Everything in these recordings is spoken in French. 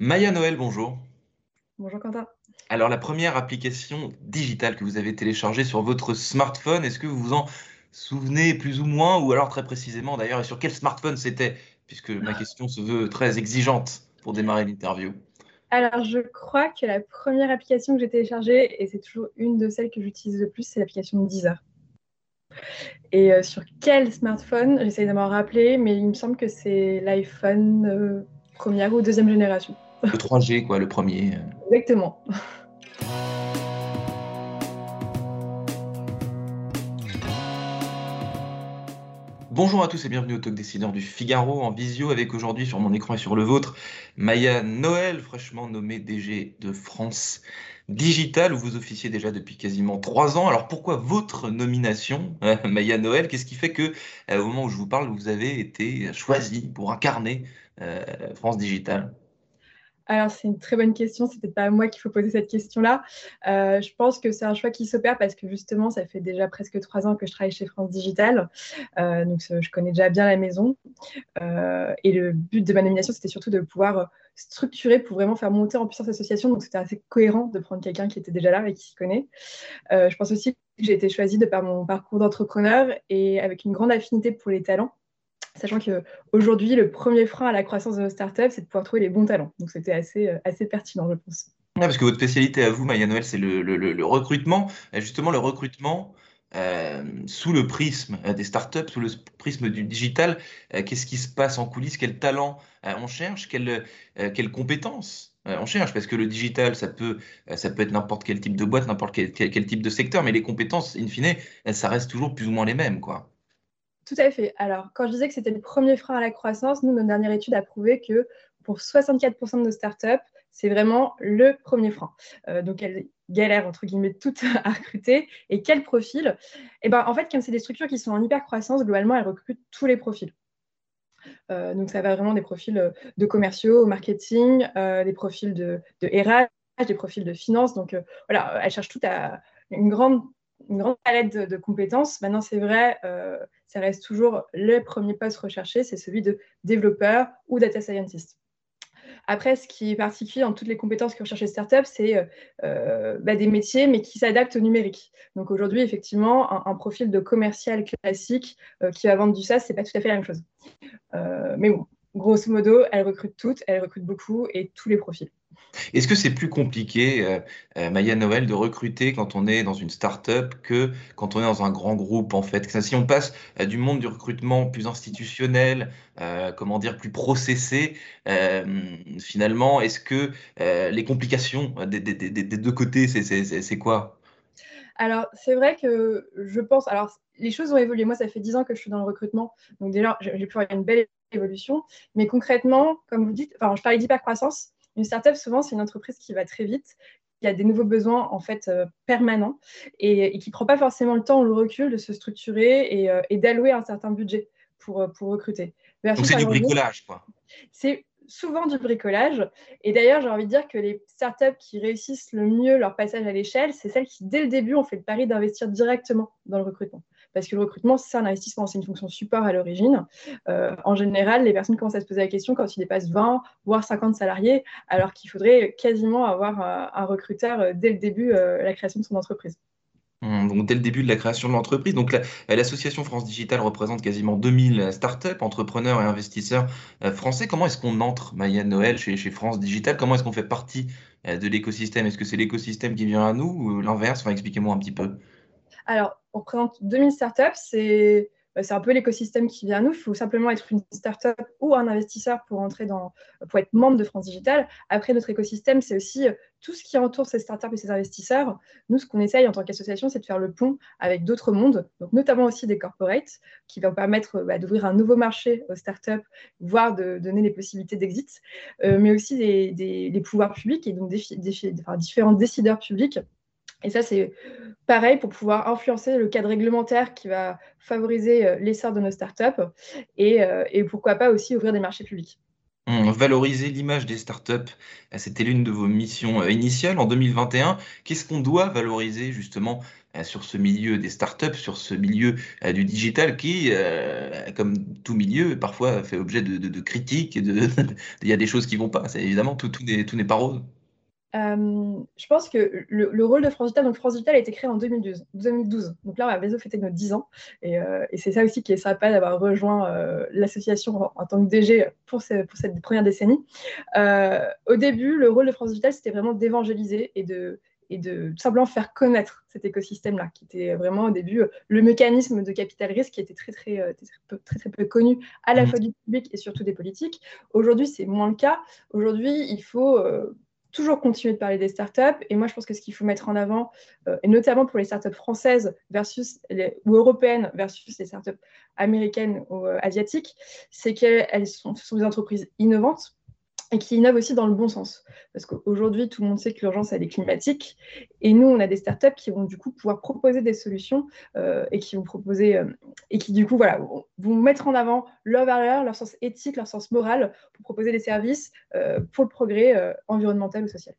Maya Noël, bonjour. Bonjour Quentin. Alors, la première application digitale que vous avez téléchargée sur votre smartphone, est-ce que vous vous en souvenez plus ou moins, ou alors très précisément d'ailleurs, et sur quel smartphone c'était, puisque ma question se veut très exigeante pour démarrer l'interview. Alors, je crois que la première application que j'ai téléchargée, et c'est toujours une de celles que j'utilise le plus, c'est l'application de Deezer. Et euh, sur quel smartphone J'essaye de m'en rappeler, mais il me semble que c'est l'iPhone euh, première ou deuxième génération. Le 3G, quoi, le premier. Exactement. Bonjour à tous et bienvenue au Talk Décideur du Figaro en visio avec aujourd'hui sur mon écran et sur le vôtre Maya Noël, fraîchement nommée DG de France Digital où vous officiez déjà depuis quasiment trois ans. Alors pourquoi votre nomination, Maya Noël? Qu'est-ce qui fait que euh, au moment où je vous parle, vous avez été choisi pour incarner euh, France Digital? Alors, c'est une très bonne question. C'est peut-être pas à moi qu'il faut poser cette question-là. Euh, je pense que c'est un choix qui s'opère parce que justement, ça fait déjà presque trois ans que je travaille chez France Digital. Euh, donc, je connais déjà bien la maison. Euh, et le but de ma nomination, c'était surtout de pouvoir structurer pour vraiment faire monter en puissance l'association. Donc, c'était assez cohérent de prendre quelqu'un qui était déjà là et qui s'y connaît. je pense aussi que j'ai été choisie de par mon parcours d'entrepreneur et avec une grande affinité pour les talents sachant qu'aujourd'hui, le premier frein à la croissance de nos startups, c'est de pouvoir trouver les bons talents. Donc, c'était assez, euh, assez pertinent, je pense. parce que votre spécialité à vous, Maya Noël, c'est le, recrutement. justement, le recrutement euh, sous le prisme euh, des startups, sous le prisme du digital, qu'est-ce qui se passe en coulisses? Quel talent on cherche? Quelles quelle compétences on cherche? Parce que le digital, ça peut, ça peut être n'importe quel type de boîte, n'importe quel, quel, type de secteur, mais les compétences, in fine, ça reste toujours plus ou moins les mêmes. quoi. Tout à fait. Alors, quand je disais que c'était le premier frein à la croissance, nous, notre dernière étude a prouvé que pour 64% de nos startups, c'est vraiment le premier frein. Euh, donc, elles galèrent, entre guillemets, toutes à recruter. Et quel profil? Eh bien, en fait, comme c'est des structures qui sont en hyper croissance, globalement, elles recrutent tous les profils. Euh, donc, ça va vraiment des profils euh, de commerciaux, au marketing, des profils de, de, RH, des profils de finance. Donc, voilà, elles cherchent tout à une grande une grande palette de, compétences. Maintenant, c'est vrai, ça reste toujours le premier poste recherché, c'est celui de développeur ou data scientist. Après, ce qui est particulier dans toutes les compétences que recherchent les startups, c'est euh, euh, bah, des métiers, mais qui s'adaptent au numérique. Donc aujourd'hui, effectivement, un, profil de commercial classique qui va vendre du SaaS, c'est pas tout à fait la même chose. mais bon, grosso modo, elles recrutent toutes, elles recrutent beaucoup et tous les profils. Est-ce que c'est plus compliqué, euh, euh, Maya Noël, de recruter quand on est dans une start-up que quand on est dans un grand groupe, en fait? Si on passe euh, du monde du recrutement plus institutionnel, comment dire, plus processé, finalement, est-ce que les complications des, deux côtés, c'est quoi? Alors, c'est vrai que je pense. Alors, les choses ont évolué. Moi, ça fait dix ans que je suis dans le recrutement. Donc, déjà, j'ai pu avoir une belle évolution. Mais concrètement, comme vous dites, enfin, je parlais d'hypercroissance. Une startup, souvent, c'est une entreprise qui va très vite, qui a des nouveaux besoins en fait euh, permanents et, qui ne prend pas forcément le temps ou le recul de se structurer et, euh, d'allouer un certain budget pour, euh, pour recruter. Donc c'est du bricolage, quoi. C'est souvent du bricolage. Et d'ailleurs, j'ai envie de dire que les startups qui réussissent le mieux leur passage à l'échelle, c'est celles qui, dès le début, ont fait le pari d'investir directement dans le recrutement parce que le recrutement, c'est un investissement, c'est une fonction support à l'origine. Euh, en général, les personnes commencent à se poser la question quand ils dépassent 20, voire 50 salariés, alors qu'il faudrait quasiment avoir euh, un recruteur euh, dès le début de la création de son entreprise. Hum, donc, dès le début de la création de l'entreprise. Donc, l'association France Digital représente quasiment 2000 startups, entrepreneurs et investisseurs français. Comment est-ce qu'on entre, Maya Noël, chez, France Digital? Comment est-ce qu'on fait partie de l'écosystème? Est-ce que c'est l'écosystème qui vient à nous ou l'inverse? Enfin, Expliquez-moi un petit peu. Alors, on représente 2000 startups. C'est bah, c'est un peu l'écosystème qui vient à nous. Il faut simplement être une startup ou un investisseur pour entrer dans, pour être membre de France Digital. Après, notre écosystème, c'est aussi euh, tout ce qui entoure ces startups et ces investisseurs. Nous, ce qu'on essaye en tant qu'association, c'est de faire le pont avec d'autres mondes, notamment aussi des corporates, qui vont permettre bah, d'ouvrir un nouveau marché aux startups, voire de donner les possibilités d'exit, euh, mais aussi des, pouvoirs publics et donc des, différents décideurs publics et ça, c'est pareil pour pouvoir influencer le cadre réglementaire qui va favoriser euh, l'essor de nos startups et, euh, et pourquoi pas aussi ouvrir des marchés publics. Valoriser l'image des startups, c'était l'une de vos missions initiales en 2021. Qu'est-ce qu'on doit valoriser justement sur ce milieu des startups, sur ce milieu du digital qui, comme tout milieu, parfois fait objet de, critiques et de, il y a des choses qui vont pas. Évidemment tout, tout n'est pas rose. Euh, je pense que le, rôle de France Digital, donc France Digital a été créé en 2012. 2012. Donc là, on va bientôt fêter nos 10 ans. Euh, et, c'est ça aussi qui est sympa d'avoir rejoint euh, l'association en, tant que DG pour, pour cette première décennie. au début, le rôle de France Digital, c'était vraiment d'évangéliser et de, et de simplement faire connaître cet écosystème-là, qui était vraiment au début le mécanisme de capital risque qui était très très, très, très, très peu connu à la mmh. fois du public et surtout des politiques. Aujourd'hui, c'est moins le cas. Aujourd'hui, il faut toujours continuer de parler des startups. Et moi, je pense que ce qu'il faut mettre en avant, euh, et notamment pour les startups françaises versus ou européennes versus les startups américaines ou euh, asiatiques, c'est qu'elles sont, sont, des entreprises innovantes et qui innovent aussi dans le bon sens. Parce qu'aujourd'hui, tout le monde sait que l'urgence, elle est climatique. Et nous, on a des startups qui vont du coup pouvoir proposer des solutions euh, et qui vont proposer, euh, et qui du coup, voilà, vont mettre en avant leur valeur, leur sens éthique, leur sens moral pour proposer des services euh, pour le progrès environnemental ou social.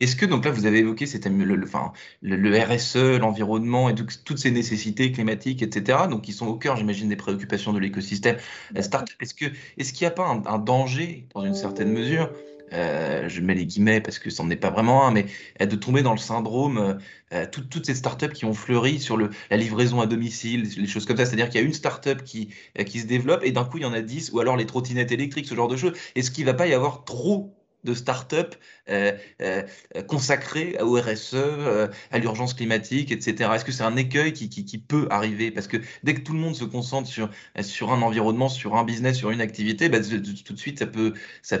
Est-ce que, donc là, vous avez évoqué le, le, enfin, le, RSE, l'environnement et toutes ces nécessités climatiques, etc., donc qui sont au cœur, j'imagine, des préoccupations de l'écosystème start Est-ce qu'il est n'y a pas un, danger, dans une certaine mesure, euh, je mets les guillemets parce que ça n'en est pas vraiment un, mais euh, de tomber dans le syndrome, euh, toutes ces startups qui ont fleuri sur le, la livraison à domicile, les choses comme ça? C'est-à-dire qu'il y a une startup qui, qui se développe et d'un coup il y en a 10, ou alors les trottinettes électriques, ce genre de choses. Est-ce qu'il ne va pas y avoir trop de start-up euh, euh, consacrées au RSE, euh, à l'urgence climatique, etc. Est-ce que c'est un écueil qui, peut arriver? Parce que dès que tout le monde se concentre sur, un environnement, sur un business, sur une activité, bah, tout de suite, ça peut,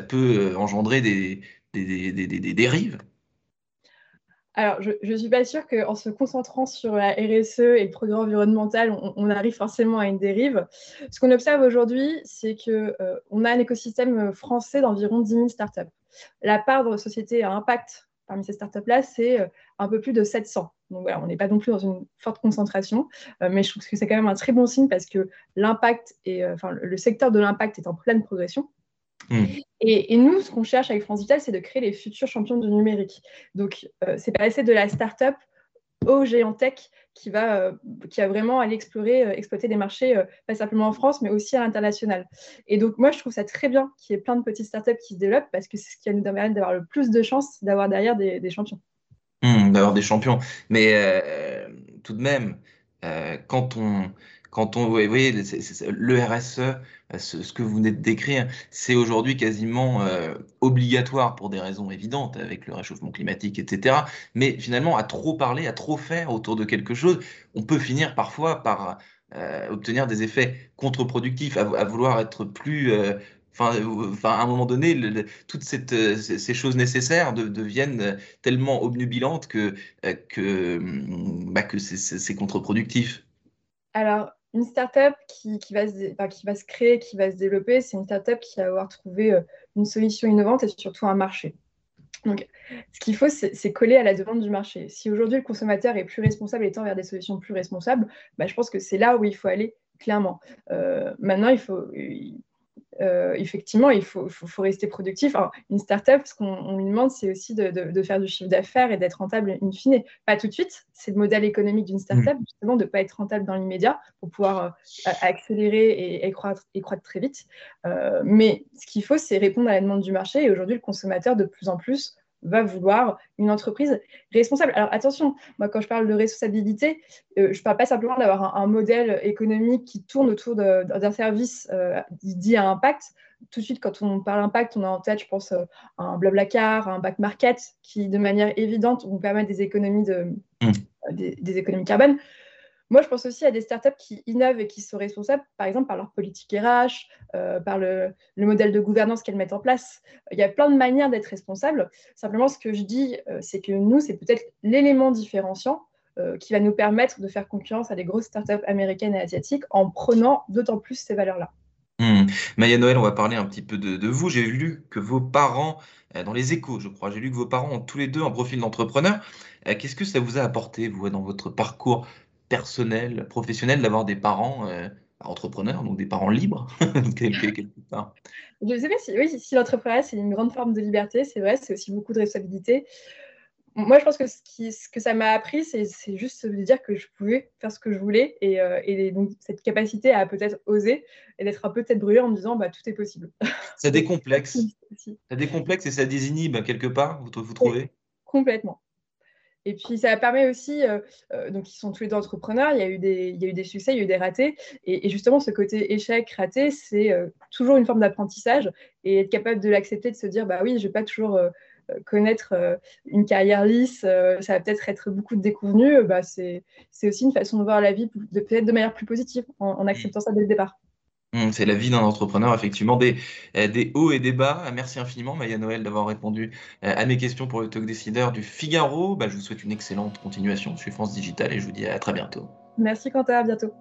peut engendrer des, dérives. Alors, je ne suis pas sûre qu'en se concentrant sur la RSE et le progrès environnemental, on, arrive forcément à une dérive. Ce qu'on observe aujourd'hui, c'est qu'on a un écosystème français d'environ 10 000 startups. La part de sociétés à impact parmi ces startups-là, c'est euh, un peu plus de 700. Donc voilà, on n'est pas non plus dans une forte concentration, euh, mais je trouve que c'est quand même un très bon signe parce que l'impact et euh, enfin le secteur de l'impact est en pleine progression. Hmm. Et, nous, ce qu'on cherche avec France Digital, c'est de créer les futurs champions du numérique. Donc, c'est passer de la startup au géant tech qui va, euh, qui va vraiment aller explorer, euh, exploiter des marchés, euh, pas simplement en France, mais aussi à l'international. Et donc, moi, je trouve ça très bien qu'il y ait plein de petites startups qui se développent parce que c'est ce qui va nous permettre d'avoir le plus de chances d'avoir derrière des, champions. Mmh, d'avoir des champions. Mais tout de même, quand on, quand on, vous voyez, le RSE, ce, que vous venez de décrire, c'est aujourd'hui quasiment euh, obligatoire pour des raisons évidentes, avec le réchauffement climatique, etc. Mais finalement, à trop parler, à trop faire autour de quelque chose, on peut finir parfois par euh, obtenir des effets contre-productifs, à, vouloir être plus... Euh, enfin, à un moment donné, toutes ces choses nécessaires deviennent tellement obnubilantes que, que, bah, que c'est contre-productif. Alors, une startup qui, va se créer, qui va se développer, c'est une startup qui va avoir trouvé euh, une solution innovante et surtout un marché. Donc, ce qu'il faut, c'est coller à la demande du marché. Si aujourd'hui le consommateur est plus responsable et tend vers des solutions plus responsables, bah, je pense que c'est là où il faut aller clairement. Euh, maintenant, il faut, euh, effectivement, il faut, rester productif. une startup, ce qu'on lui demande, c'est aussi de, faire du chiffre d'affaires et d'être rentable in fine. Pas tout de suite, c'est le modèle économique d'une startup, mm. justement, de ne pas être rentable dans l'immédiat pour pouvoir euh, accélérer et, croître, très vite. Euh, mais ce qu'il faut, c'est répondre à la demande du marché. Et aujourd'hui, le consommateur, de plus en plus, va vouloir une entreprise responsable. Alors attention, moi quand je parle de responsabilité, euh, je ne parle pas simplement d'avoir un, modèle économique qui tourne autour d'un service euh, dit à impact. Tout de suite, quand on parle impact, on a en tête, je pense, euh, un Blablacar, un back market qui, de manière évidente, vont permettre des économies, de, mmh. des économies carbone. Moi, je pense aussi à des startups qui innovent et qui sont responsables, par exemple, par leur politique RH, euh, par le, modèle de gouvernance qu'elles mettent en place. Il y a plein de manières d'être responsable. Simplement, ce que je dis, euh, c'est que nous, c'est peut-être l'élément différenciant euh, qui va nous permettre de faire concurrence à des grosses startups américaines et asiatiques en prenant d'autant plus ces valeurs-là. Mmh. Maya Noël, on va parler un petit peu de, vous. J'ai lu que vos parents, dans les échos, je crois, j'ai lu que vos parents ont tous les deux un profil d'entrepreneur. Qu'est-ce que ça vous a apporté, vous, dans votre parcours personnel, professionnel, d'avoir des parents euh, entrepreneurs, donc des parents libres, quelque, part. Je sais pas si, oui, si l'entrepreneuriat, c'est une grande forme de liberté, c'est vrai, c'est aussi beaucoup de responsabilité. Moi, je pense que ce, qui, ce que ça m'a appris, c'est juste de dire que je pouvais faire ce que je voulais et, euh, et donc cette capacité à peut-être oser et d'être un peu tête brûlée en me disant bah, tout est possible. Ça décomplexe. ça décomplexe et ça désinhibe quelque part, vous, vous trouvez? Complètement. Et puis, ça permet aussi, euh, euh, donc ils sont tous les deux entrepreneurs, il y, a eu des, il y a eu des succès, il y a eu des ratés. Et, justement, ce côté échec, raté, c'est euh, toujours une forme d'apprentissage et être capable de l'accepter, de se dire, bah oui, je ne vais pas toujours connaître une carrière lisse, ça va peut-être être beaucoup de déconvenus. Bah, c'est aussi une façon de voir la vie peut-être de manière plus positive en acceptant ça dès le départ. Mmh, c'est la vie d'un entrepreneur, effectivement, des, euh, des, hauts et des bas. Merci infiniment, Maya Noël, d'avoir répondu euh, à mes questions pour le talk décideur du Figaro. Bah, je vous souhaite une excellente continuation sur France Digital et je vous dis à très bientôt. Merci Quentin, à bientôt.